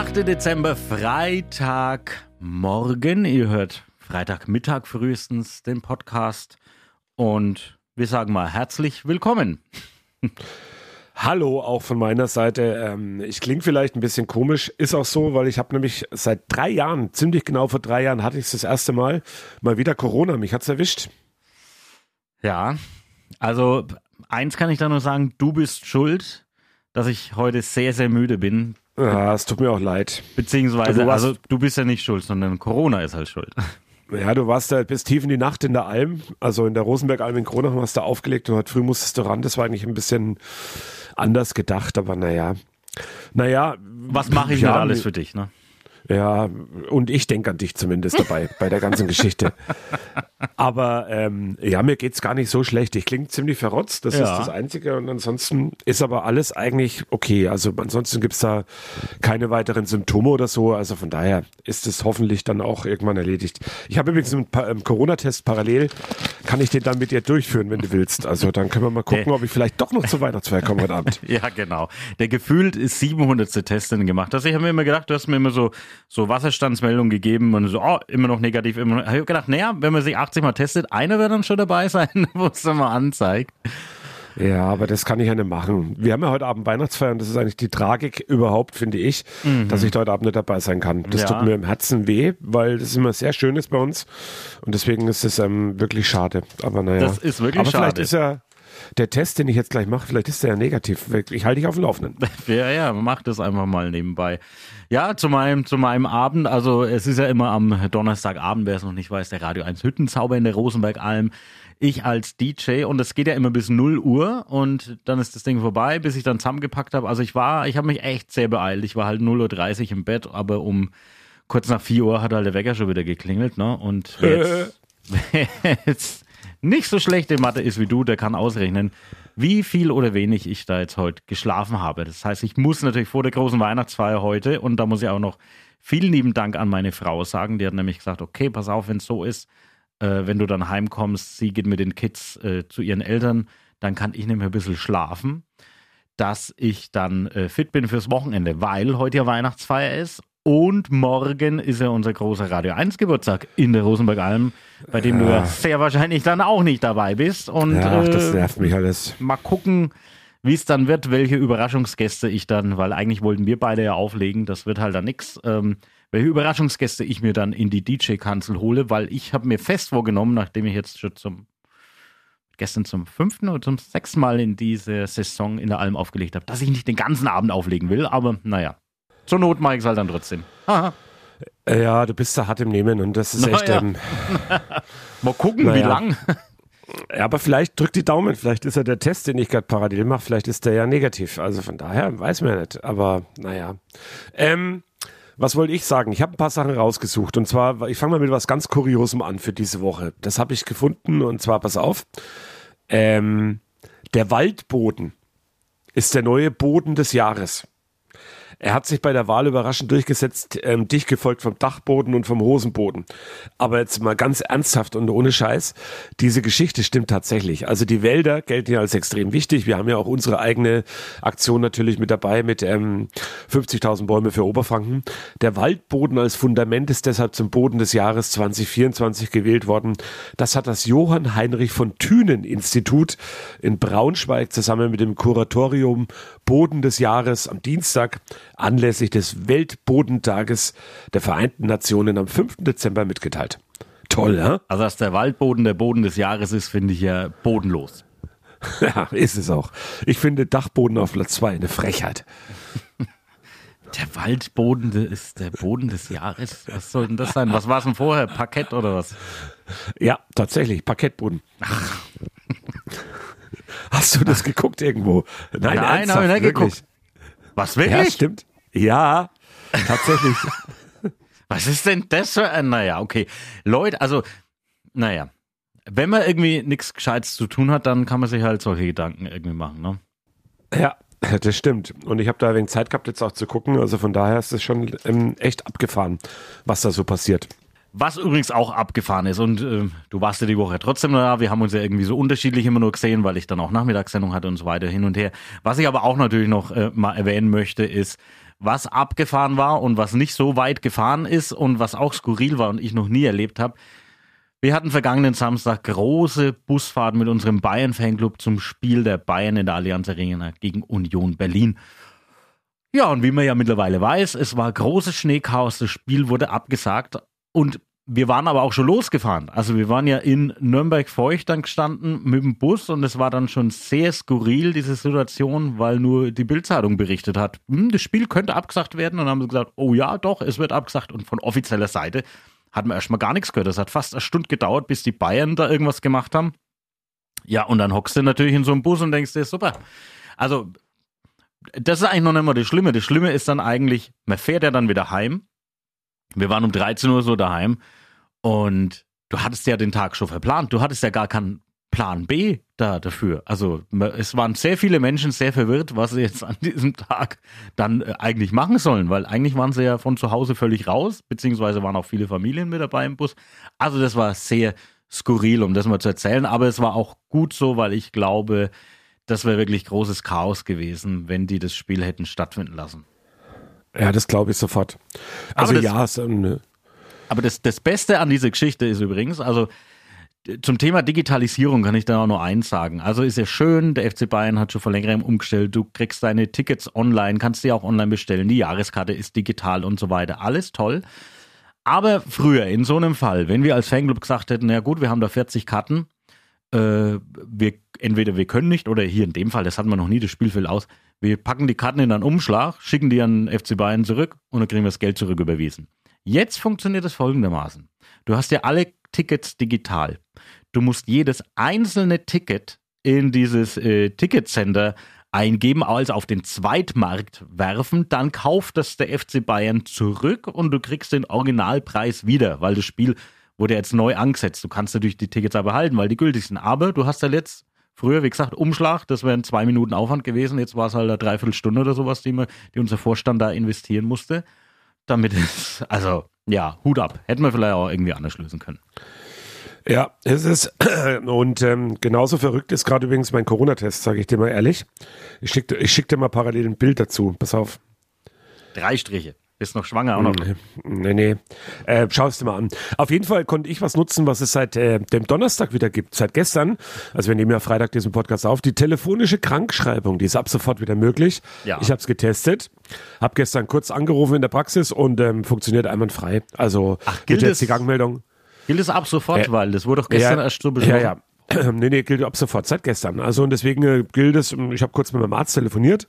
8. Dezember, Freitagmorgen. Ihr hört Freitagmittag frühestens den Podcast. Und wir sagen mal herzlich willkommen. Hallo, auch von meiner Seite. Ähm, ich klinge vielleicht ein bisschen komisch, ist auch so, weil ich habe nämlich seit drei Jahren, ziemlich genau vor drei Jahren, hatte ich es das erste Mal mal wieder Corona. Mich hat's erwischt. Ja, also eins kann ich da nur sagen, du bist schuld, dass ich heute sehr, sehr müde bin. Ja, es tut mir auch leid. Beziehungsweise, Du warst- also du bist ja nicht schuld, sondern Corona ist halt schuld. Ja, du warst da bis tief in die Nacht in der Alm, also in der Rosenbergalm in Kronach hast du aufgelegt und heute früh musstest du ran. Das war eigentlich ein bisschen anders gedacht, aber naja. Naja. Was mache ich ja, alles für dich, ne? Ja, und ich denke an dich zumindest dabei, bei der ganzen Geschichte. Aber ähm, ja, mir geht's gar nicht so schlecht. Ich klinge ziemlich verrotzt, das Ja. ist das Einzige. Und ansonsten ist aber alles eigentlich okay. Also ansonsten gibt's da keine weiteren Symptome oder so. Also von daher ist es hoffentlich dann auch irgendwann erledigt. Ich habe übrigens einen Pa- ähm, Corona-Test parallel. Kann ich den dann mit dir durchführen, wenn du willst? Also dann können wir mal gucken, Der- ob ich vielleicht doch noch zur Weihnachtsfeier komme heute Abend. Ja, genau. Der gefühlt ist 700. Test den gemacht hast. Ich habe mir immer gedacht, du hast mir immer so, so Wasserstandsmeldungen gegeben und so, oh, immer noch negativ, immer noch. Ich habe gedacht, naja, wenn man sich 80 Mal testet, einer wird dann schon dabei sein, wo es dann mal anzeigt. Ja, aber das kann ich ja nicht machen. Wir haben ja heute Abend Weihnachtsfeier und das ist eigentlich die Tragik überhaupt, finde ich, dass ich heute Abend nicht dabei sein kann. Das Ja. tut mir im Herzen weh, weil das immer sehr schön ist bei uns und deswegen ist es ähm, wirklich schade. Aber naja. Das ist wirklich aber vielleicht schade. ist ja der Test, den ich jetzt gleich mache, vielleicht ist der ja negativ. Ich halte dich auf dem Laufenden. Ja, ja, mach das einfach mal nebenbei. Ja, zu meinem, zu meinem Abend, also es ist ja immer am Donnerstagabend, wer es noch nicht weiß, der Radio 1 Hüttenzauber in der Rosenbergalm. Ich als DJ und es geht ja immer bis 0 Uhr und dann ist das Ding vorbei, bis ich dann zusammengepackt habe. Also ich war, ich habe mich echt sehr beeilt. Ich war halt 0.30 Uhr im Bett, aber um kurz nach 4 Uhr hat halt der Wecker schon wieder geklingelt, ne? Und jetzt, jetzt nicht so schlecht in Mathe ist wie du, der kann ausrechnen, wie viel oder wenig ich da jetzt heute geschlafen habe. Das heißt, ich muss natürlich vor der großen Weihnachtsfeier heute und da muss ich auch noch vielen lieben Dank an meine Frau sagen. Die hat nämlich gesagt, okay, pass auf, wenn es so ist, äh, wenn du dann heimkommst, sie geht mit den Kids äh, zu ihren Eltern, dann kann ich nämlich ein bisschen schlafen, dass ich dann äh, fit bin fürs Wochenende, weil heute ja Weihnachtsfeier ist und morgen ist ja unser großer Radio 1 Geburtstag in der Rosenbergalm, bei dem du ja sehr wahrscheinlich dann auch nicht dabei bist. Und Ja, das äh, nervt mich alles. mal gucken, wie es dann wird, welche Überraschungsgäste ich dann, weil eigentlich wollten wir beide ja auflegen, das wird halt dann nix. Ähm, welche Überraschungsgäste ich mir dann in die DJ-Kanzel hole, weil ich habe mir fest vorgenommen, nachdem ich jetzt schon zum gestern zum fünften oder zum sechsten Mal in diese Saison in der Alm aufgelegt habe, dass ich nicht den ganzen Abend auflegen will, aber naja. Zur Not mache ich es halt dann trotzdem. Haha. Äh, Ja, du bist da hart im Nehmen und das ist Na echt. ja. Ähm, Mal gucken, wie Naja. lang. ja, aber vielleicht drückt die Daumen. Vielleicht ist ja der Test, den ich gerade parallel mache, vielleicht ist der ja negativ. Also von daher weiß man ja nicht. Aber naja. Ähm, was wollte ich sagen? Ich habe ein paar Sachen rausgesucht. Und zwar, ich fange mal mit was ganz Kuriosem an für diese Woche. Das habe ich gefunden. Und zwar, pass auf. Ähm, der Waldboden ist der neue Boden des Jahres. Er hat sich bei der Wahl überraschend durchgesetzt, ähm, dicht gefolgt vom Dachboden und vom Hosenboden. Aber jetzt mal ganz ernsthaft und ohne Scheiß, diese Geschichte stimmt tatsächlich. Also die Wälder gelten ja als extrem wichtig. Wir haben ja auch unsere eigene Aktion natürlich mit dabei mit ähm, 50.000 Bäume für Oberfranken. Der Waldboden als Fundament ist deshalb zum Boden des Jahres 2024 gewählt worden. Das hat das Johann Heinrich von Thünen Institut in Braunschweig zusammen mit dem Kuratorium Boden des Jahres am Dienstag anlässlich des Weltbodentages der Vereinten Nationen am 5. Dezember mitgeteilt. Toll, ja? Also, dass der Waldboden der Boden des Jahres ist, finde ich ja bodenlos. Ja, ist es auch. Ich finde Dachboden auf Platz 2 eine Frechheit. Der Waldboden de- ist der Boden des Jahres. Was soll denn das sein? Was war es denn vorher? Parkett oder was? Ja, tatsächlich, Parkettboden. Hast du das geguckt irgendwo? Nein, Nein, ernsthaft, hab ich nicht wirklich? geguckt. Was, Ja, wirklich? stimmt. Ja, tatsächlich. Was ist denn das für ein, naja, okay. Leute, also, naja. Wenn man irgendwie nichts Gescheites zu tun hat, dann kann man sich halt solche Gedanken irgendwie machen, ne? ja, das stimmt. Und ich habe da wenig Zeit gehabt, jetzt auch zu gucken. Also von daher ist es schon ähm, echt abgefahren, was da so passiert. Was übrigens auch abgefahren ist und äh, du warst ja die Woche trotzdem da, wir haben uns ja irgendwie so unterschiedlich immer nur gesehen, weil ich dann auch Nachmittagssendung hatte und so weiter hin und her. Was ich aber auch natürlich noch äh, mal erwähnen möchte, ist, was abgefahren war und was nicht so weit gefahren ist und was auch skurril war und ich noch nie erlebt habe. Wir hatten vergangenen Samstag große Busfahrten mit unserem Bayern-Fanclub zum Spiel der Bayern in der Allianz Arena gegen Union Berlin. Ja, und wie man ja mittlerweile weiß, es war großes Schneechaos, das Spiel wurde abgesagt und wir waren aber auch schon losgefahren. Also wir waren ja in Nürnberg-Feucht dann gestanden mit dem Bus und es war dann schon sehr skurril, diese Situation, weil nur die Bildzeitung berichtet hat, hm, das Spiel könnte abgesagt werden und dann haben sie gesagt, oh ja, doch, es wird abgesagt und von offizieller Seite hat man erstmal gar nichts gehört. Das hat fast eine Stunde gedauert, bis die Bayern da irgendwas gemacht haben. Ja, und dann hockst du natürlich in so einem Bus und denkst dir, super. Also, das ist eigentlich noch nicht mal das Schlimme. Das Schlimme ist dann eigentlich, man fährt ja dann wieder heim. Wir waren um 13 Uhr so daheim und du hattest ja den Tag schon verplant. Du hattest ja gar keinen Plan B da dafür. Also es waren sehr viele Menschen sehr verwirrt, was sie jetzt an diesem Tag dann äh, eigentlich machen sollen, weil eigentlich waren sie ja von zu Hause völlig raus, beziehungsweise waren auch viele Familien mit dabei im Bus. Also das war sehr skurril, um das mal zu erzählen, aber es war auch gut so, weil ich glaube, das wäre wirklich großes Chaos gewesen, wenn die das Spiel hätten stattfinden lassen. Ja, das glaube ich sofort. Also das- ja, so, ne, Aber das, das Beste an dieser Geschichte ist übrigens, also zum Thema Digitalisierung kann ich da auch nur eins sagen. Also ist ja schön, der FC Bayern hat schon vor längerem umgestellt, du kriegst deine Tickets online, kannst die auch online bestellen, die Jahreskarte ist digital und so weiter. Alles toll. Aber früher, in so einem Fall, wenn wir als Fanclub gesagt hätten, na gut, wir haben da 40 Karten, wir, entweder wir können nicht oder hier in dem Fall, das hatten wir noch nie, das Spiel fällt aus, wir packen die Karten in einen Umschlag, schicken die an FC Bayern zurück und dann kriegen wir das Geld zurück überwiesen. Jetzt funktioniert es folgendermaßen. Du hast ja alle Tickets digital. Du musst jedes einzelne Ticket in dieses äh, Ticketcenter eingeben, also auf den Zweitmarkt werfen, dann kauft das der FC Bayern zurück und du kriegst den Originalpreis wieder, weil das Spiel wurde jetzt neu angesetzt. Du kannst natürlich die Tickets aber behalten, weil die gültig sind. Aber du hast ja jetzt früher, wie gesagt, Umschlag, das wären zwei Minuten Aufwand gewesen. Jetzt war es halt eine Dreiviertelstunde oder sowas, die, man, die unser Vorstand da investieren musste. Damit es, also ja, Hut ab. Hätten wir vielleicht auch irgendwie anders lösen können. Ja, es ist. Und ähm, genauso verrückt ist gerade übrigens mein Corona-Test, sage ich dir mal ehrlich. Ich schicke ich schick dir mal parallel ein Bild dazu. Pass auf. Drei Striche. Bist noch schwanger auch noch. Nee, nee. Äh, Schau es dir mal an. Auf jeden Fall konnte ich was nutzen, was es seit äh, dem Donnerstag wieder gibt. Seit gestern, also wir nehmen ja Freitag diesen Podcast auf, die telefonische Krankschreibung, die ist ab sofort wieder möglich. Ja. Ich habe es getestet, habe gestern kurz angerufen in der Praxis und ähm, funktioniert einwandfrei. Also Ach, gilt jetzt die Gangmeldung. Gilt es ab sofort, Ja. weil das wurde doch gestern ja, erst so beschlossen. Ja, ja. Nee, nee, gilt ab sofort, seit gestern. Also und deswegen äh, gilt es, ähm, ich habe kurz mit meinem Arzt telefoniert,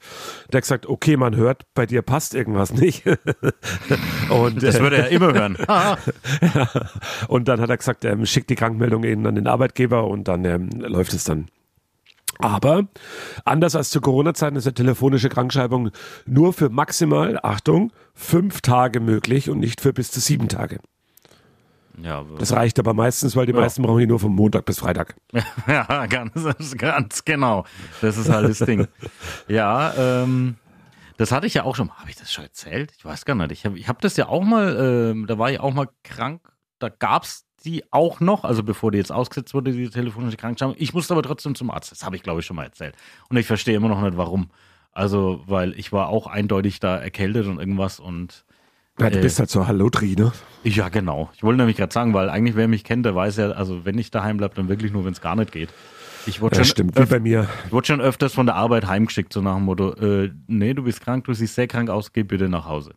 der hat gesagt, okay, man hört, bei dir passt irgendwas nicht. und, Das würde er immer hören. Und dann hat er gesagt, ähm, schickt die Krankmeldung eben an den Arbeitgeber und dann ähm, läuft es dann. Aber anders als zu Corona-Zeiten ist eine telefonische Krankschreibung nur für maximal, Achtung, fünf Tage möglich und nicht für bis zu sieben Tage. Ja, Das reicht aber meistens, weil die Ja. meisten brauchen die nur von Montag bis Freitag. ja, ganz, ganz genau. Das ist halt das Ding. Ja, ähm, das hatte ich ja auch schon. Habe ich das schon erzählt? Ich weiß gar nicht. Ich habe ich hab das ja auch mal, ähm, da war ich auch mal krank. Da gab's die auch noch, also bevor die jetzt ausgesetzt wurde, die telefonische Krankschreibung. Ich musste aber trotzdem zum Arzt. Das habe ich, glaube ich, schon mal erzählt. Und ich verstehe immer noch nicht, warum. Also, weil ich war auch eindeutig da erkältet und irgendwas und Ja, du Äh. bist halt so Hallotri, ne? ja, genau. Ich wollte nämlich gerade sagen, weil eigentlich wer mich kennt, der weiß ja, also wenn ich daheim bleibe, dann wirklich nur, wenn es gar nicht geht. Ich wurde Ja, schon, stimmt, wie bei mir. ich wurde schon öfters von der Arbeit heimgeschickt, so nach dem Motto, äh, nee, du bist krank, du siehst sehr krank aus, geh bitte nach Hause.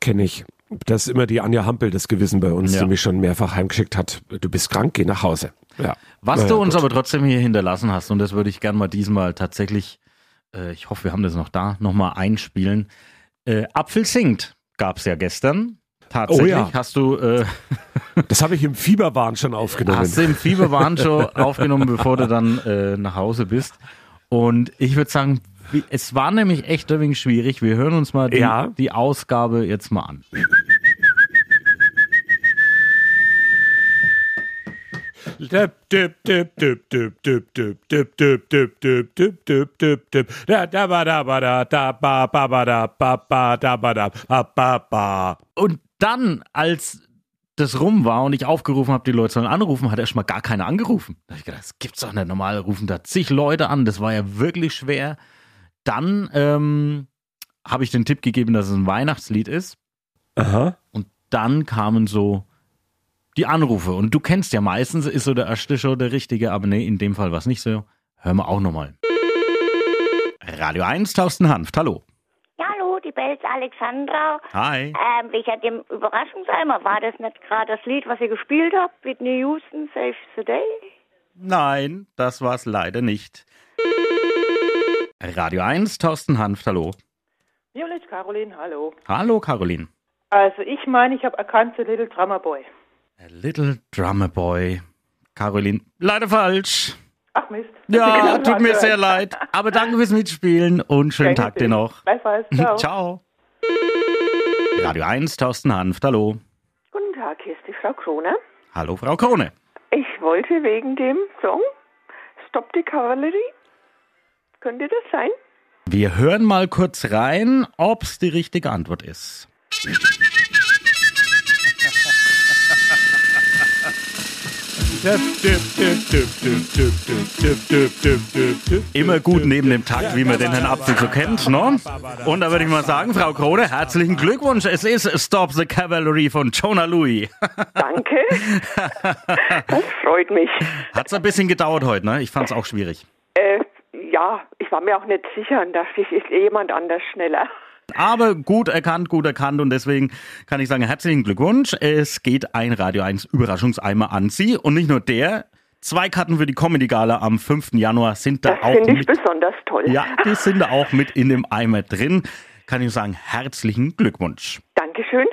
Kenne ich. Das ist immer die Anja Hampel, das Gewissen bei uns, Ja. die mich schon mehrfach heimgeschickt hat. Du bist krank, geh nach Hause. Ja. Was Naja, du uns gut. aber trotzdem hier hinterlassen hast, und das würde ich gerne mal diesmal tatsächlich, äh, ich hoffe, wir haben das noch da, nochmal einspielen. Äh, Apfel singt gab's ja gestern. Tatsächlich Oh ja. hast du, äh, Das habe ich im Fieberwahn schon aufgenommen. hast du im Fieberwahn schon aufgenommen, bevor du dann äh, nach Hause bist. Und ich würde sagen, es war nämlich echt ein wenig schwierig. Wir hören uns mal die, Ja. die Ausgabe jetzt mal an. Und dann, als das rum war und ich aufgerufen habe, die Leute sollen anrufen, hat erst mal gar keiner angerufen. Da hab ich gedacht, das gibt's doch nicht. Normal rufen da zig Leute an. Das war ja wirklich schwer. Dann ähm, habe ich den Tipp gegeben, dass es ein Weihnachtslied ist. Aha. Und dann kamen so die Anrufe. Und du kennst ja meistens, ist so der erste schon der richtige, aber nee, in dem Fall war es nicht so. Hören wir auch nochmal. Radio 1, Thorsten Hanft, hallo. Ja, hallo, die Belz Alexandra. Hi. Ähm, wegen dem Überraschungseimer, war das nicht gerade das Lied, was ihr gespielt habt? Whitney Houston, Save the Day? Nein, das war's leider nicht. Radio 1, Thorsten Hanft, hallo. Violet Caroline, hallo. Hallo, Caroline. Also ich meine, ich habe erkannt, The Little Drummer Boy. A little drummer boy. Caroline, leider falsch. Ach Mist. Ja, Genau, tut mir anhören. sehr leid. Aber danke fürs Mitspielen und schönen Tag dir noch. Gleichfalls, ciao. Ciao. Radio 1, Thorsten Hanft, hallo. Guten Tag, hier ist die Frau Krone. Hallo, Frau Krone. Ich wollte wegen dem Song Stop the Cavalry. Könnte das sein? Wir hören mal kurz rein, ob's die richtige Antwort ist. Immer gut neben dem Takt, wie man den Herrn Apfel so kennt, ne? Und da würde ich mal sagen, Frau Krone, herzlichen Glückwunsch. Es ist Stop the Cavalry von Jonah Louis. Danke. das freut mich. Hat's ein bisschen gedauert heute, ne? Ich fand's auch schwierig. Äh, ja, ich war mir auch nicht sicher und dachte ich, ist eh jemand anders schneller. Aber gut erkannt, gut erkannt und deswegen kann ich sagen, herzlichen Glückwunsch. Es geht ein Radio 1 Überraschungseimer an Sie und nicht nur der. Zwei Karten für die Comedy Gala am 5. Januar sind da Das auch finde ich mit. besonders toll. Ja, die sind da auch mit in dem Eimer drin. Kann ich sagen, herzlichen Glückwunsch. Dankeschön.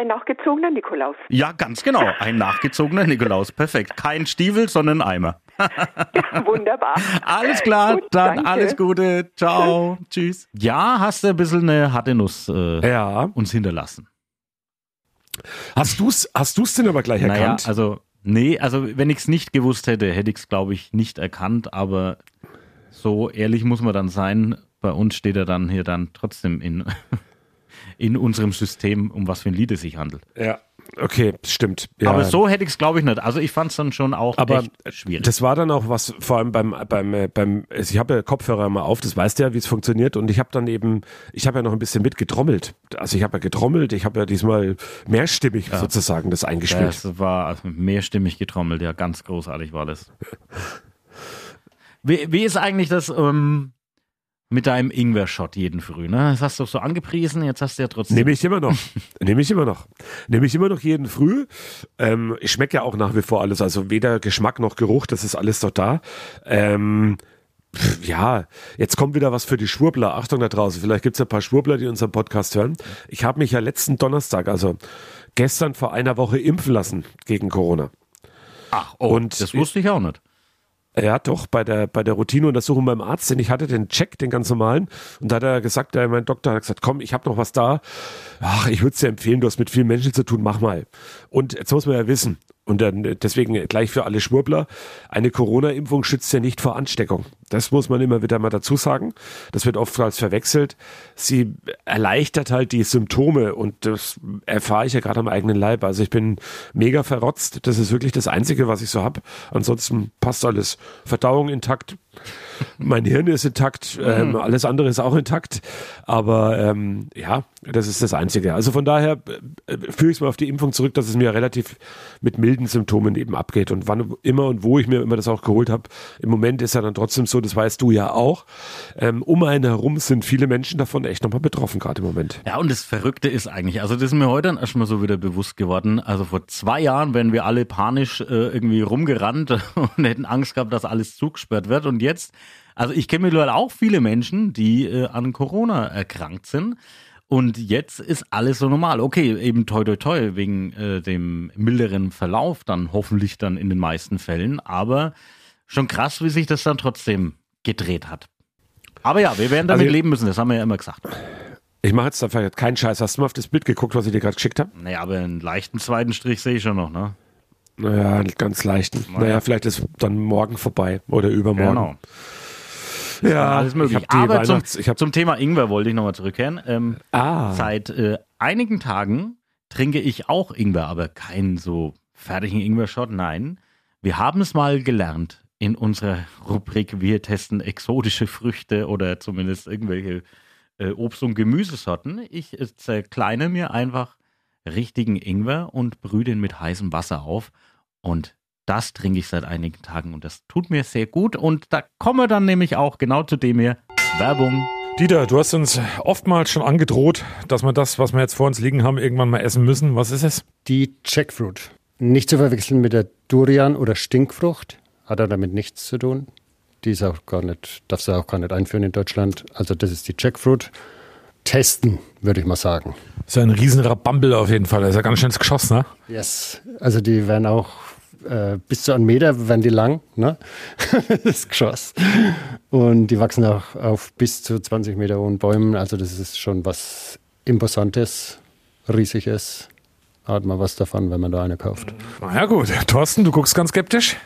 Ein nachgezogener Nikolaus. Ja, ganz genau. Ein nachgezogener Nikolaus. Perfekt. Kein Stiefel, sondern ein Eimer. Wunderbar. Alles klar, Gut, dann danke. alles Gute. Ciao. Tschüss. Ja, hast du ein bisschen eine harte Nuss äh, Ja. uns hinterlassen. Hast du's, hast du's denn aber gleich Naja, erkannt? also, nee, also wenn ich es nicht gewusst hätte, hätte ich es, glaube ich, nicht erkannt, aber so ehrlich muss man dann sein, bei uns steht er dann hier dann trotzdem in, in unserem System, um was für ein Lied es sich handelt. ja. Okay, stimmt. Ja. Aber so hätte ich es, glaube ich, nicht. Also ich fand es dann schon auch Aber echt schwierig. Das war dann auch was, vor allem beim, beim, äh, beim, also ich habe ja Kopfhörer immer auf, das weißt du ja, wie es funktioniert. Und ich habe dann eben, ich habe ja noch ein bisschen mitgetrommelt. Also ich habe ja getrommelt, ich habe ja diesmal mehrstimmig sozusagen das eingespielt. Das war also mehrstimmig getrommelt, ja, ganz großartig war das. Wie, wie ist eigentlich das ähm, mit deinem Ingwer-Shot jeden Früh? Ne? Das hast du so angepriesen, jetzt hast du ja trotzdem. Nehme ich immer noch. Nehme ich immer noch. Nehme ich immer noch jeden Früh. Ähm, ich schmecke ja auch nach wie vor alles. Also weder Geschmack noch Geruch, das ist alles doch da. Ähm, ja, jetzt kommt wieder was für die Schwurbler. Achtung da draußen. Vielleicht gibt es ein paar Schwurbler, die unseren Podcast hören. Ich habe mich ja letzten Donnerstag, also gestern vor einer Woche impfen lassen gegen Corona. Ach, oh, Und- das wusste ich auch nicht. Ja, doch, bei der, bei der Routineuntersuchung beim Arzt, denn ich hatte den Check, den ganz normalen, und da hat er gesagt, der, mein Doktor hat gesagt, komm, ich habe noch was da. Ach, ich würde es dir empfehlen, du hast mit vielen Menschen zu tun, mach mal. Und jetzt muss man ja wissen, und dann äh, deswegen gleich für alle Schwurbler, eine Corona-Impfung schützt ja nicht vor Ansteckung. Das muss man immer wieder mal dazu sagen. Das wird oft als verwechselt. Sie erleichtert halt die Symptome und das erfahre ich ja gerade am eigenen Leib. Also ich bin mega verrotzt. Das ist wirklich das Einzige, was ich so habe. Ansonsten passt alles. Verdauung intakt. Mein Hirn ist intakt, ähm, alles andere ist auch intakt. Aber ähm, ja, das ist das Einzige. Also von daher äh, führe ich es mal auf die Impfung zurück, dass es mir relativ mit milden Symptomen eben abgeht. Und wann immer und wo ich mir immer das auch geholt habe, im Moment ist ja dann trotzdem so, das weißt du ja auch, ähm, um einen herum sind viele Menschen davon echt nochmal betroffen, gerade im Moment. Ja, und das Verrückte ist eigentlich, also das ist mir heute dann erstmal so wieder bewusst geworden. Also vor zwei Jahren wären wir alle panisch äh, irgendwie rumgerannt und hätten Angst gehabt, dass alles zugesperrt wird. Und jetzt, also ich kenne mittlerweile auch viele Menschen, die äh, an Corona erkrankt sind. Und jetzt ist alles so normal. Okay, eben toi toi toi wegen äh, dem milderen Verlauf dann hoffentlich dann in den meisten Fällen. Aber schon krass, wie sich das dann trotzdem gedreht hat. Aber ja, wir werden damit Also- leben müssen, das haben wir ja immer gesagt. Ich mache jetzt einfach keinen Scheiß. Hast du mal auf das Bild geguckt, was ich dir gerade geschickt habe? Naja, aber einen leichten zweiten Strich sehe ich schon noch, ne? Naja, einen ganz leichten. Naja, vielleicht ist dann morgen vorbei oder übermorgen. Genau. Ja, Alles möglich. Aber zum, zum Thema Ingwer wollte ich nochmal zurückkehren. Ähm, ah, Seit äh, einigen Tagen trinke ich auch Ingwer, aber keinen so fertigen Ingwer-Shot. Nein, wir haben es mal gelernt in unserer Rubrik Wir testen exotische Früchte oder zumindest irgendwelche äh, Obst- und Gemüsesorten. Ich äh, zerkleine mir einfach richtigen Ingwer und brühe den mit heißem Wasser auf. Und das trinke ich seit einigen Tagen und das tut mir sehr gut. Und da kommen wir dann nämlich auch genau zu dem hier. Werbung. Dieter, du hast uns oftmals schon angedroht, dass wir das, was wir jetzt vor uns liegen haben, irgendwann mal essen müssen. Was ist es? Die Jackfruit. Nicht zu verwechseln mit der Durian- oder Stinkfrucht. Hat er damit nichts zu tun. Die ist auch gar nicht, darf sie auch gar nicht einführen in Deutschland. Also das ist die Jackfruit. Testen, würde ich mal sagen. Das ist ja ein riesen Rabambel auf jeden Fall. Das ist ja ganz schön ins Geschoss, ne? Yes. Also die werden auch äh, bis zu einem Meter werden die lang, ne? das Geschoss. Und die wachsen auch auf bis zu 20 Meter hohen Bäumen. Also das ist schon was Imposantes, Riesiges. Hat man was davon, wenn man da eine kauft. Na ja, gut. Thorsten, du guckst ganz skeptisch.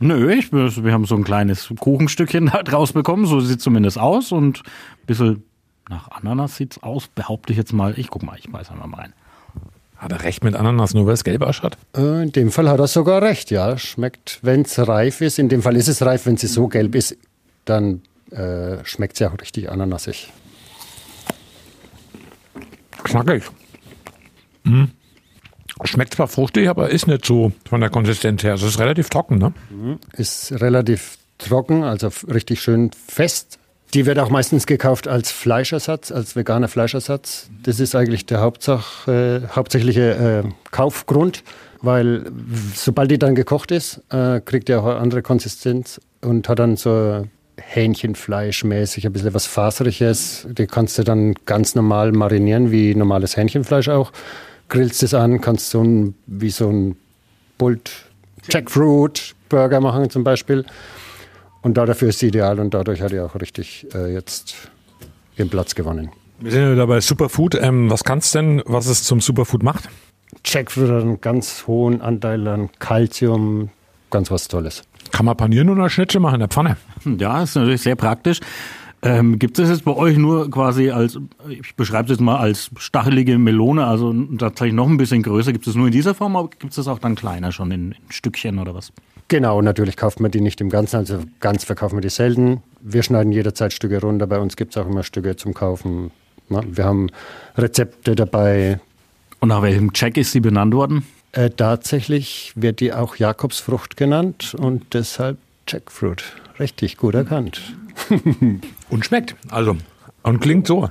Nö, ich, wir haben so ein kleines Kuchenstückchen da draus bekommen, so sieht zumindest aus und ein bisschen nach Ananas sieht's aus, behaupte ich jetzt mal. Ich guck mal, ich beiß einmal mal rein. Hat er recht mit Ananas, nur weil es gelb ausschaut? Äh, In dem Fall hat er sogar recht, ja. Schmeckt, wenn es reif ist. In dem Fall ist es reif, wenn sie so gelb ist, dann äh, schmeckt sie auch richtig ananasig. Knackig. Mhm. Schmeckt zwar fruchtig, aber ist nicht so von der Konsistenz her. Es ist relativ trocken, ne? Ist relativ trocken, also richtig schön fest. Die wird auch meistens gekauft als Fleischersatz, als veganer Fleischersatz. Das ist eigentlich der Hauptsach, äh, hauptsächliche äh, Kaufgrund, weil sobald die dann gekocht ist, äh, kriegt die auch eine andere Konsistenz und hat dann so Hähnchenfleischmäßig, ein bisschen was Faseriges. Die kannst du dann ganz normal marinieren, wie normales Hähnchenfleisch auch. Grillst es an, kannst so ein, wie so ein Bult Jackfruit Burger machen zum Beispiel. Und da dafür ist sie ideal und dadurch hat er auch richtig äh, jetzt ihren Platz gewonnen. Wir sind ja wieder bei Superfood. Ähm, was kannst denn, was es zum Superfood macht? Jackfruit hat einen ganz hohen Anteil an Calcium, ganz was Tolles. Kann man panieren oder Schnitzel machen in der Pfanne? Hm, Ja, ist natürlich sehr praktisch. Ähm, gibt es jetzt bei euch nur quasi als, ich beschreibe es jetzt mal als stachelige Melone, also tatsächlich noch ein bisschen größer. Gibt es nur in dieser Form, aber gibt es das auch dann kleiner schon in, in Stückchen oder was? Genau, natürlich kauft man die nicht im Ganzen, also ganz verkaufen wir die selten. Wir schneiden jederzeit Stücke runter, bei uns gibt es auch immer Stücke zum Kaufen. Wir haben Rezepte dabei. Und nach welchem Check ist sie benannt worden? Äh, tatsächlich wird die auch Jakobsfrucht genannt und deshalb Jackfruit. Richtig gut erkannt. Und schmeckt. Also, und klingt so.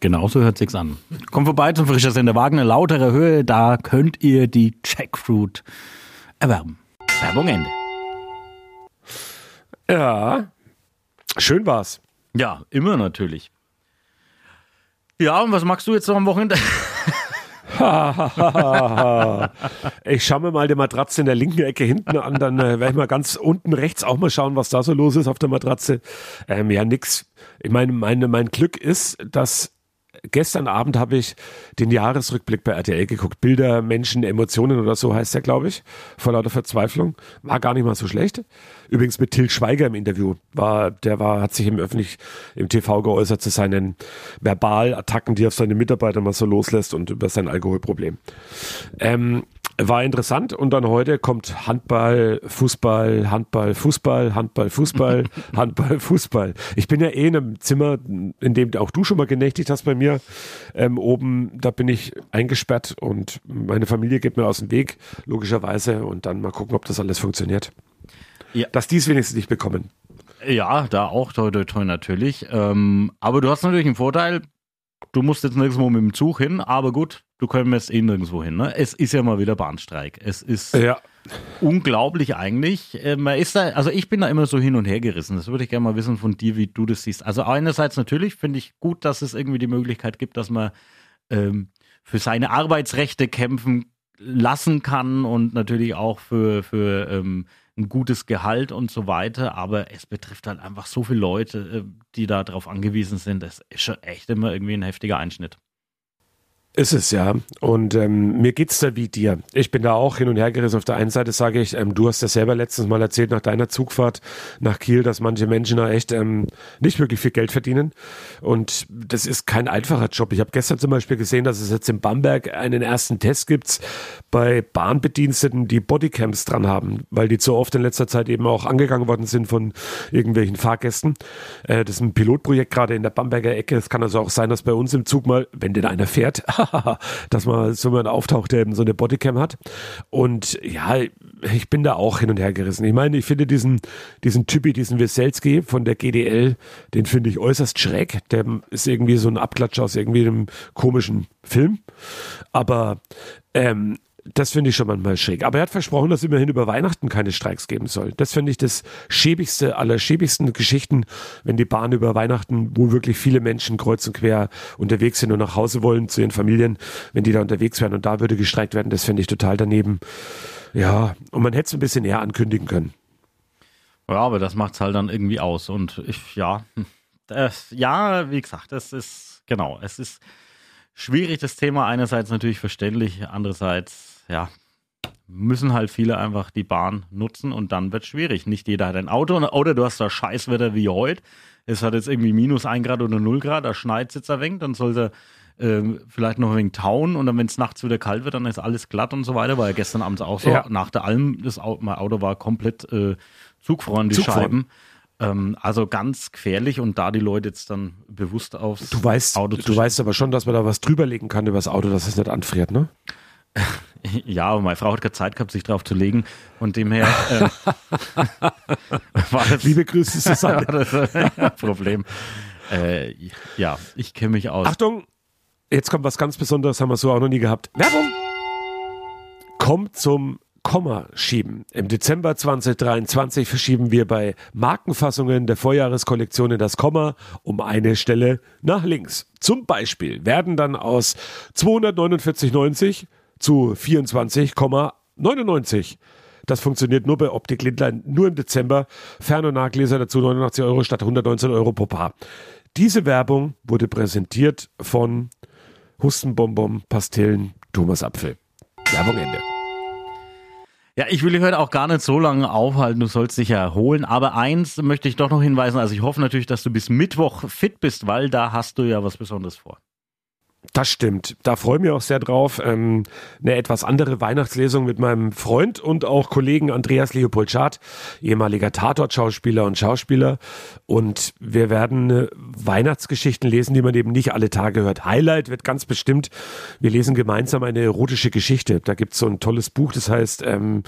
Genauso hört sich's an. Kommt vorbei zum Frischer Sender Wagner, lautere Höhe, da könnt ihr die Jackfruit erwerben. Werbung Ende. Ja, schön war's. Ja, immer natürlich. Ja, und was machst du jetzt noch am Wochenende? ich schaue mir mal die Matratze in der linken Ecke hinten an, dann äh, werde ich mal ganz unten rechts auch mal schauen, was da so los ist auf der Matratze. Ähm, ja, nix. Ich meine, meine, mein Glück ist, dass gestern Abend habe ich den Jahresrückblick bei RTL geguckt. Bilder, Menschen, Emotionen oder so heißt der, glaube ich. Vor lauter Verzweiflung. War gar nicht mal so schlecht. Übrigens mit Till Schweiger im Interview. War, der war, hat sich im öffentlich im TV geäußert zu seinen Verbalattacken, die er auf seine Mitarbeiter mal so loslässt und über sein Alkoholproblem. Ähm, war interessant und dann heute kommt Handball, Fußball, Handball, Fußball, Handball, Fußball, Handball, Fußball. Ich bin ja eh in einem Zimmer, in dem auch du schon mal genächtigt hast bei mir. Ähm, oben, da bin ich eingesperrt und meine Familie geht mir aus dem Weg, logischerweise. Und dann mal gucken, ob das alles funktioniert. Ja. Dass die es wenigstens nicht bekommen. Ja, da auch toi toi toi natürlich. Ähm, aber du hast natürlich einen Vorteil, du musst jetzt nirgendwo mit dem Zug hin, aber gut, du kommst eh nirgendwo hin. Ne? Es ist ja mal wieder Bahnstreik. Es ist Ja. unglaublich eigentlich. Äh, man ist da, also ich bin da immer so hin und her gerissen. Das würde ich gerne mal wissen von dir, wie du das siehst. Also einerseits natürlich finde ich gut, dass es irgendwie die Möglichkeit gibt, dass man ähm, für seine Arbeitsrechte kämpfen lassen kann und natürlich auch für, für ähm, ein gutes Gehalt und so weiter. Aber es betrifft halt einfach so viele Leute, äh, die da drauf angewiesen sind. Das ist schon echt immer irgendwie ein heftiger Einschnitt. Ist es ja. Und ähm, mir geht's da wie dir. Ich bin da auch hin und her gerissen. Auf der einen Seite sage ich, ähm, du hast ja selber letztens mal erzählt nach deiner Zugfahrt nach Kiel, dass manche Menschen da echt ähm, nicht wirklich viel Geld verdienen. Und das ist kein einfacher Job. Ich habe gestern zum Beispiel gesehen, dass es jetzt in Bamberg einen ersten Test gibt bei Bahnbediensteten, die Bodycams dran haben, weil die zu oft in letzter Zeit eben auch angegangen worden sind von irgendwelchen Fahrgästen. Äh, das ist ein Pilotprojekt gerade in der Bamberger Ecke. Es kann also auch sein, dass bei uns im Zug mal, wenn denn einer fährt, dass man so jemand auftaucht, der eben so eine Bodycam hat. Und ja, ich bin da auch hin und her gerissen. Ich meine, ich finde diesen, diesen Typi, diesen Wieselski von der GDL, den finde ich äußerst schräg. Der ist irgendwie so ein Abklatsch aus irgendwie einem komischen Film. Aber ähm, das finde ich schon manchmal schräg. Aber er hat versprochen, dass immerhin über Weihnachten keine Streiks geben soll. Das finde ich das schäbigste aller schäbigsten Geschichten, wenn die Bahn über Weihnachten, wo wirklich viele Menschen kreuz und quer unterwegs sind und nach Hause wollen zu ihren Familien, wenn die da unterwegs wären und da würde gestreikt werden, das finde ich total daneben. Ja, und man hätte es ein bisschen eher ankündigen können. Ja, aber das macht's halt dann irgendwie aus. Und ich, ja, das, ja, wie gesagt, das ist, genau, es ist schwierig, das Thema. Einerseits natürlich verständlich, andererseits, ja, müssen halt viele einfach die Bahn nutzen und dann wird schwierig. Nicht jeder hat ein Auto oder du hast da Scheißwetter wie heute. Es hat jetzt irgendwie minus ein Grad oder null Grad, da schneit es jetzt ein wenig, dann soll er ähm, vielleicht noch ein wenig tauen und dann, wenn es nachts wieder kalt wird, dann ist alles glatt und so weiter. War ja gestern Abend auch so. Ja. Nach der Alm, das Auto, mein Auto war komplett äh, zugfroren, die Zugfroren. Scheiben. Ähm, also ganz gefährlich und da die Leute jetzt dann bewusst aufs Du weißt, Auto zu du weißt aber schon, dass man da was drüberlegen kann über das Auto, dass es nicht anfriert, ne? Ja, aber meine Frau hat keine Zeit gehabt, sich drauf zu legen. Und dem her ähm, war das, Liebe Grüße, Susanne. war das ein Problem. Äh, ja, ich kenne mich aus. Achtung, jetzt kommt was ganz Besonderes, haben wir so auch noch nie gehabt. Werbung! Kommt zum Komma schieben. Im Dezember 2023 verschieben wir bei Markenfassungen der Vorjahreskollektionen das Komma um eine Stelle nach links. Zum Beispiel werden dann aus 249,90 zu 24,99. Das funktioniert nur bei Optik Lindlein, nur im Dezember. Fern- und Nahgläser dazu 89 Euro statt 119 Euro pro Paar. Diese Werbung wurde präsentiert von Hustenbonbon, Pastillen, Thomas Apfel. Werbung Ende. Ja, ich will dich heute auch gar nicht so lange aufhalten, du sollst dich erholen. Aber eins möchte ich doch noch hinweisen. Also ich hoffe natürlich, dass du bis Mittwoch fit bist, weil da hast du ja was Besonderes vor. Das stimmt. Da freue ich mich auch sehr drauf. Ähm, eine etwas andere Weihnachtslesung mit meinem Freund und auch Kollegen Andreas Leopold Schad, ehemaliger Tatort-Schauspieler und Schauspieler. Und wir werden Weihnachtsgeschichten lesen, die man eben nicht alle Tage hört. Highlight wird ganz bestimmt, wir lesen gemeinsam eine erotische Geschichte. Da gibt's so ein tolles Buch, das heißt ähm,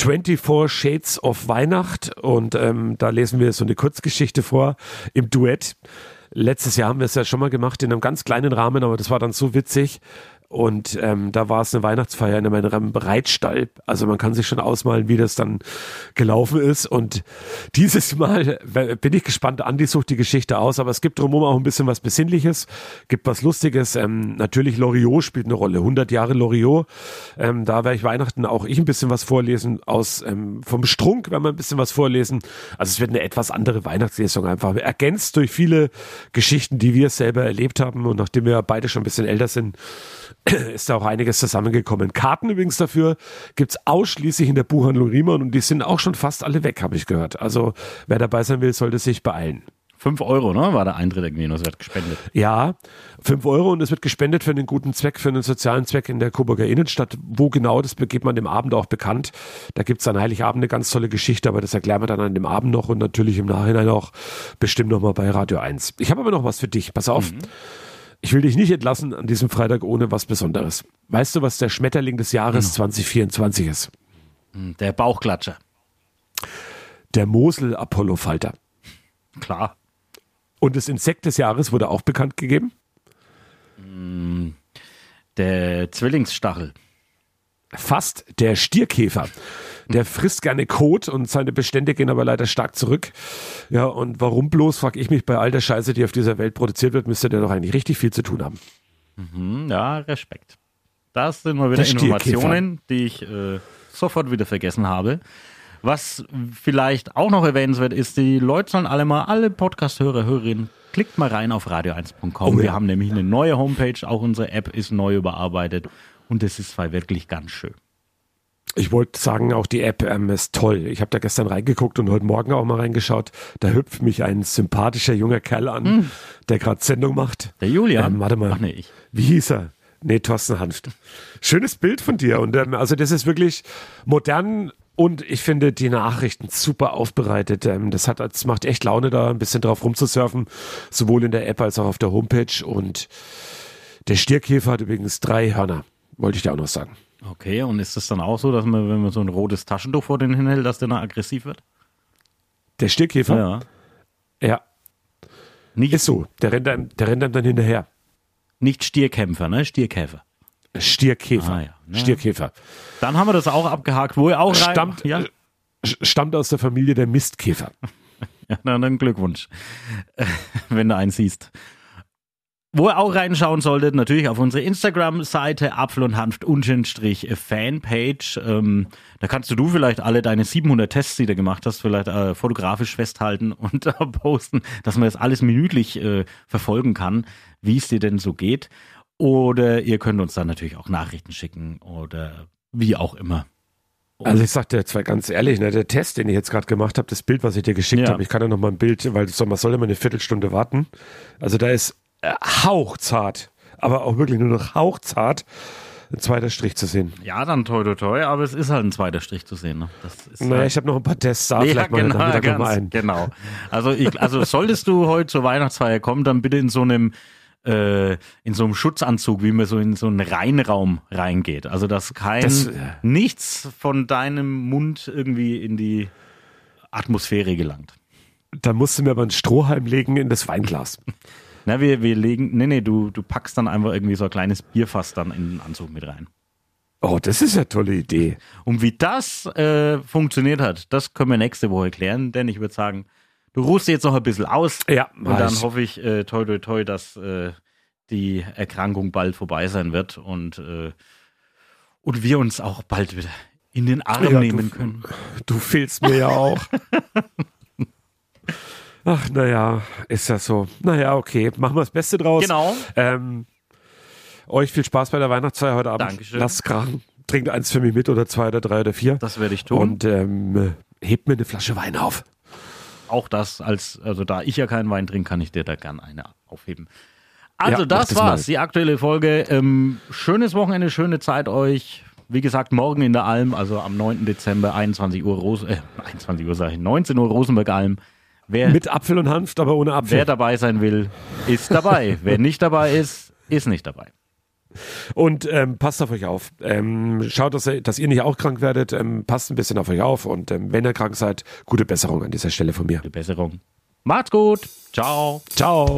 24 Shades of Weihnacht. Und ähm, da lesen wir so eine Kurzgeschichte vor im Duett. Letztes Jahr haben wir es ja schon mal gemacht in einem ganz kleinen Rahmen, aber das war dann so witzig. Und ähm, da war es eine Weihnachtsfeier in einem Reitstall. Also man kann sich schon ausmalen, wie das dann gelaufen ist. Und dieses Mal bin ich gespannt. Andi sucht die Geschichte aus, aber es gibt drumherum auch ein bisschen was Besinnliches, gibt was Lustiges. Ähm, natürlich Loriot spielt eine Rolle. 100 Jahre Loriot. Ähm, da werde ich Weihnachten auch ich ein bisschen was vorlesen. Aus ähm, vom Strunk werden wir ein bisschen was vorlesen. Also es wird eine etwas andere Weihnachtslesung einfach. Ergänzt durch viele Geschichten, die wir selber erlebt haben. Und nachdem wir beide schon ein bisschen älter sind, ist da auch einiges zusammengekommen. Karten übrigens dafür gibt's ausschließlich in der Buchhandlung Riemann und die sind auch schon fast alle weg, habe ich gehört. Also wer dabei sein will, sollte sich beeilen. 5 Euro, ne? War der Eintritt irgendwie, und das wird gespendet. Ja, 5 Euro und es wird gespendet für einen guten Zweck, für einen sozialen Zweck in der Coburger Innenstadt. Wo genau, das gibt man dem Abend auch bekannt. Da gibt's an Heiligabend eine ganz tolle Geschichte, aber das erklären wir dann an dem Abend noch und natürlich im Nachhinein auch bestimmt nochmal bei Radio 1. Ich habe aber noch was für dich. Pass auf. Ich will dich nicht entlassen an diesem Freitag ohne was Besonderes. Weißt du, was der Schmetterling des Jahres 2024 ist? Hm, Der Bauchklatscher. Der Mosel-Apollo-Falter. Klar. Und das Insekt des Jahres wurde auch bekannt gegeben. Der Zwillingsstachel. Fast der Stierkäfer. Der frisst gerne Kot und seine Bestände gehen aber leider stark zurück. Ja, und warum bloß, frage ich mich, bei all der Scheiße, die auf dieser Welt produziert wird, müsste der doch eigentlich richtig viel zu tun haben. Hm, ja, Respekt. Das sind mal wieder. Informationen, die ich äh, sofort wieder vergessen habe. Was vielleicht auch noch erwähnenswert ist, die Leute sollen alle mal, alle Podcast-Hörer, Hörerinnen, klickt mal rein auf radio1.com. Oh ja. Wir haben nämlich eine neue Homepage, auch unsere App ist neu überarbeitet und es ist zwar wirklich ganz schön. Ich wollte sagen, auch die App ähm, ist toll. Ich habe da gestern reingeguckt und heute Morgen auch mal reingeschaut. Da hüpft mich ein sympathischer junger Kerl an, der gerade Sendung macht. Der Julian? Ähm, warte mal. Ach nee, ich. Wie hieß er? Nee, Thorsten Hanft. Schönes Bild von dir. Und ähm, also das ist wirklich modern und ich finde die Nachrichten super aufbereitet. Ähm, das, hat, das macht echt Laune, da ein bisschen drauf rumzusurfen, sowohl in der App als auch auf der Homepage. Und der Stierkäfer hat übrigens drei Hörner, wollte ich dir auch noch sagen. Okay, und ist es dann auch so, dass man, wenn man so ein rotes Taschentuch vor den hinhält, dass der dann aggressiv wird? Der Stierkäfer? Ja. Ja, Nicht, ist so. Der rennt einem, der rennt einem dann hinterher. nicht Stierkämpfer, ne? Stierkäfer. Stierkäfer. Ah, ja. Ja. Stierkäfer. Dann haben wir das auch abgehakt, wo er auch rein... Stammt, ja, äh, stammt aus der Familie der Mistkäfer. ja, dann dann Glückwunsch, wenn du einen siehst. Wo ihr auch reinschauen solltet, natürlich auf unsere Instagram-Seite Apfel und Hanft Unschenstrich Fanpage. Ähm, da kannst du vielleicht alle deine 700 Tests, die du gemacht hast, vielleicht äh, fotografisch festhalten und da posten, dass man das alles minütlich äh, verfolgen kann, wie es dir denn so geht. Oder ihr könnt uns dann natürlich auch Nachrichten schicken oder wie auch immer. Also ich sag dir zwar ganz ehrlich, ne, der Test, den ich jetzt gerade gemacht habe, das Bild, was ich dir geschickt Ja. habe, ich kann ja noch mal ein Bild, weil man soll immer eine Viertelstunde warten. Also da ist äh, hauchzart, aber auch wirklich nur noch hauchzart ein zweiter Strich zu sehen. Ja, dann toi toi toi, aber es ist halt ein zweiter Strich zu sehen. Ne? Naja, halt- ich habe noch ein paar Tests da, vielleicht mal genau, wieder ganz, mal ein. genau. Also, ich, also solltest du heute zur Weihnachtsfeier kommen, dann bitte in so einem äh, in so einem Schutzanzug, wie man so in so einen Reinraum reingeht. Also dass kein Das, äh, nichts von deinem Mund irgendwie in die Atmosphäre gelangt. Da musst du mir aber einen Strohhalm legen in das Weinglas. Na, wir, wir legen, nee, nee, du, du packst dann einfach irgendwie so ein kleines Bierfass dann in den Anzug mit rein. Oh, das ist ja eine tolle Idee. Und wie das äh, funktioniert hat, das können wir nächste Woche klären, denn ich würde sagen, du ruhst jetzt noch ein bisschen aus. Ja, Und dann hoffe ich, äh, toi, toi, toi, dass äh, die Erkrankung bald vorbei sein wird und, äh, und wir uns auch bald wieder in den Arm Ja, du- nehmen können. Du fehlst mir ja auch. Ach, naja, ist ja so. Naja, okay, machen wir das Beste draus. Genau. Ähm, euch viel Spaß bei der Weihnachtsfeier heute Abend. Dankeschön. Lasst krachen. Trinkt eins für mich mit oder zwei oder drei oder vier. Das werde ich tun. Und ähm, hebt mir eine Flasche Wein auf. auch das als, also da ich ja keinen Wein trinke, kann ich dir da gern eine aufheben. Also Ja, das das war's, mal. die aktuelle Folge. Ähm, schönes Wochenende, schöne Zeit euch. Wie gesagt, morgen in der Alm, also am 9. Dezember, 21 Uhr, Ros äh, 21 Uhr sage ich, 19 Uhr Rosenberg-Alm. Wer, Mit Apfel und Hanft, aber ohne Apfel. wer dabei sein will, ist dabei. wer nicht dabei ist, ist nicht dabei. Und ähm, passt auf euch auf. Ähm, schaut, dass ihr, dass ihr nicht auch krank werdet. Ähm, passt ein bisschen auf euch auf. Und ähm, wenn ihr krank seid, gute Besserung an dieser Stelle von mir. Gute Besserung. Macht's gut. Ciao. Ciao.